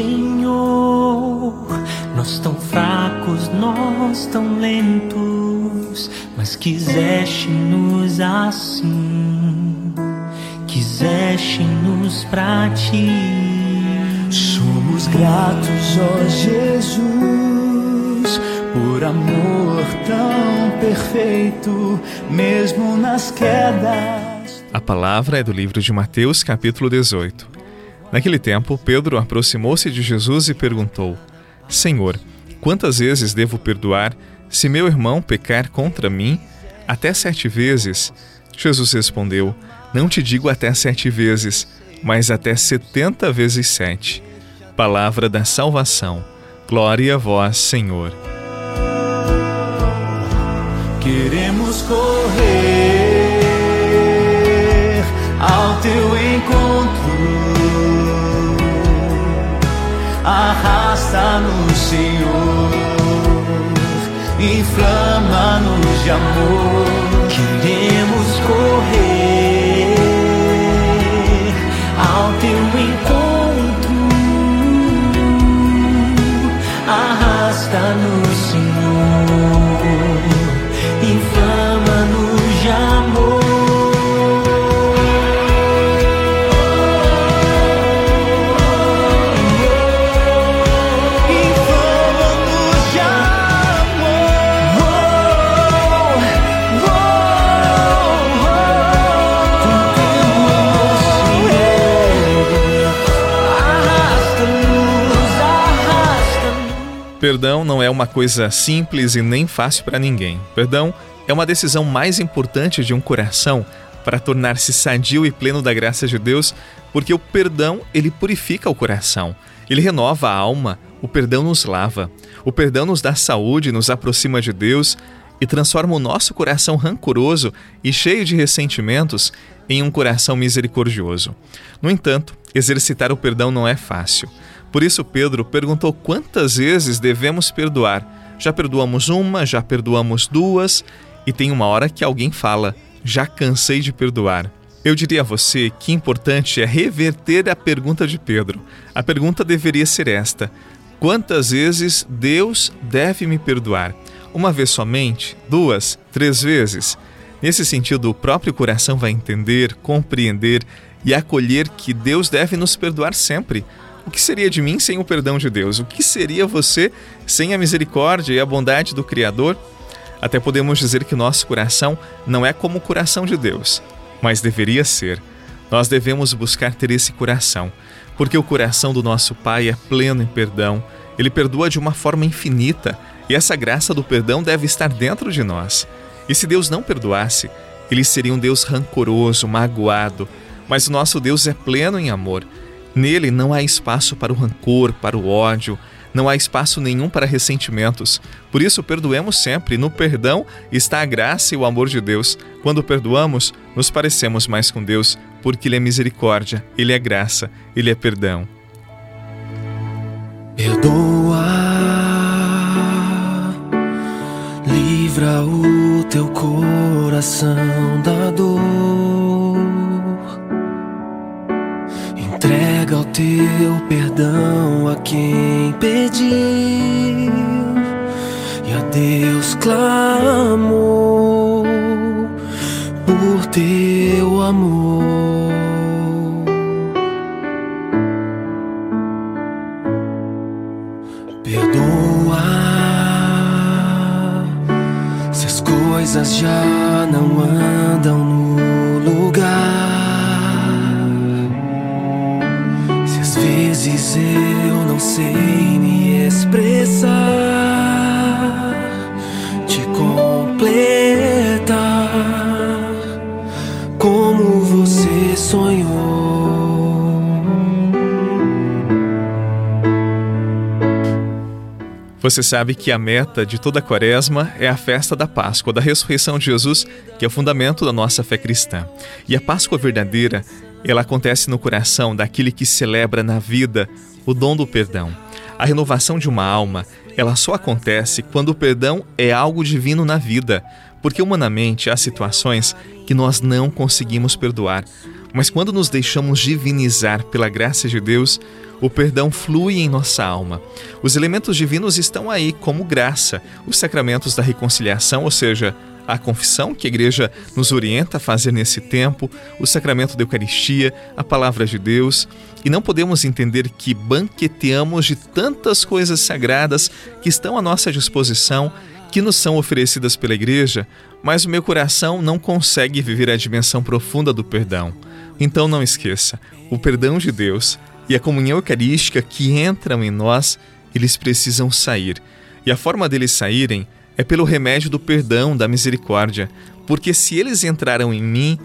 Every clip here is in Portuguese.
Senhor. Nós tão fracos, nós tão lentos, mas quiseste-nos assim, quiseste-nos pra ti. Somos gratos, ó Jesus, por amor tão perfeito, mesmo nas quedas. A palavra é do livro de Mateus, capítulo 18. Naquele tempo, Pedro aproximou-se de Jesus e perguntou: Senhor, quantas vezes devo perdoar se meu irmão pecar contra mim? Até sete vezes? Jesus respondeu: Não te digo até sete vezes, mas até setenta vezes sete. Palavra da salvação. Glória a vós, Senhor. Queremos correr ao teu encontro arrasta-nos, Senhor, inflama-nos de amor. Queremos correr ao teu encontro, arrasta-nos, Senhor, Perdão não é uma coisa simples e nem fácil para ninguém. Perdão é uma decisão mais importante de um coração para tornar-se sadio e pleno da graça de Deus, porque o perdão, ele purifica o coração. Ele renova a alma, o perdão nos lava. O perdão nos dá saúde, nos aproxima de Deus e transforma o nosso coração rancoroso e cheio de ressentimentos em um coração misericordioso. No entanto, exercitar o perdão não é fácil. Por isso, Pedro perguntou quantas vezes devemos perdoar. Já perdoamos uma, já perdoamos duas, e tem uma hora que alguém fala: já cansei de perdoar. Eu diria a você que importante é reverter a pergunta de Pedro. A pergunta deveria ser esta: quantas vezes Deus deve me perdoar? Uma vez somente? Duas? Três vezes? Nesse sentido, o próprio coração vai entender, compreender e acolher que Deus deve nos perdoar sempre o que seria de mim sem o perdão de Deus? O que seria você sem a misericórdia e a bondade do Criador? Até podemos dizer que nosso coração não é como o coração de Deus, mas deveria ser. Nós devemos buscar ter esse coração, porque o coração do nosso Pai é pleno em perdão, ele perdoa de uma forma infinita e essa graça do perdão deve estar dentro de nós. E se Deus não perdoasse, ele seria um Deus rancoroso, magoado, mas o nosso Deus é pleno em amor Nele não há espaço para o rancor, para o ódio, não há espaço nenhum para ressentimentos. Por isso, perdoemos sempre. No perdão está a graça e o amor de Deus. Quando perdoamos, nos parecemos mais com Deus, porque Ele é misericórdia, Ele é graça, Ele é perdão. Perdoa, livra o teu coração da dor teu perdão a quem pediu e a Deus clamou por teu amor. Perdoa se as coisas já não andam no sei me expressar, te completar como você sonhou. Você sabe que a meta de toda a quaresma é a festa da Páscoa, da ressurreição de Jesus, que é o fundamento da nossa fé cristã. E a Páscoa verdadeira ela acontece no coração daquele que celebra na vida o dom do perdão. A renovação de uma alma, ela só acontece quando o perdão é algo divino na vida. porque humanamente há situações que nós não conseguimos perdoar. Mas quando nos deixamos divinizar pela graça de Deus, o perdão flui em nossa alma. Os elementos divinos estão aí como graça, os sacramentos da reconciliação, ou seja, a confissão que a igreja nos orienta a fazer nesse tempo, o sacramento da Eucaristia, a palavra de Deus, e não podemos entender que banqueteamos de tantas coisas sagradas que estão à nossa disposição, que nos são oferecidas pela igreja, mas o meu coração não consegue viver a dimensão profunda do perdão. Então não esqueça, o perdão de Deus e a comunhão eucarística que entram em nós, eles precisam sair. E a forma deles saírem é pelo remédio do perdão, da misericórdia, porque se eles entraram em mim,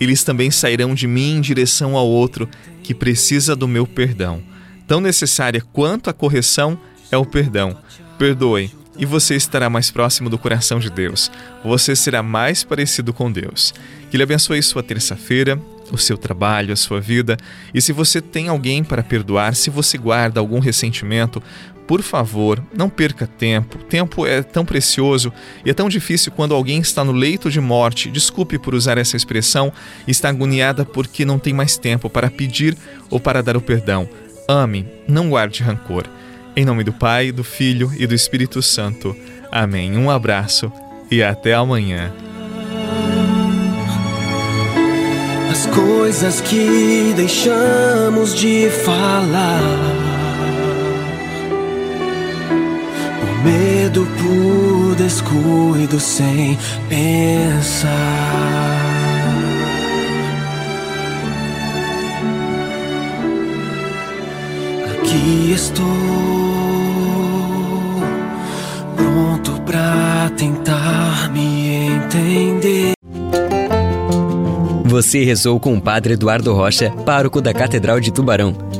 eles também sairão de mim em direção ao outro que precisa do meu perdão. Tão necessária quanto a correção é o perdão. Perdoe, e você estará mais próximo do coração de Deus. Você será mais parecido com Deus. Que Ele abençoe sua terça-feira, o seu trabalho, a sua vida. E se você tem alguém para perdoar, se você guarda algum ressentimento, por favor, não perca tempo. Tempo é tão precioso e é tão difícil quando alguém está no leito de morte. Desculpe por usar essa expressão, está agoniada porque não tem mais tempo para pedir ou para dar o perdão. Ame, não guarde rancor. Em nome do Pai, do Filho e do Espírito Santo. Amém. Um abraço e até amanhã. As coisas que deixamos de falar. Medo, por descuido, sem pensar. Aqui estou tentar me entender. Você rezou com o Padre Eduardo Rocha, pároco da Catedral de Tubarão.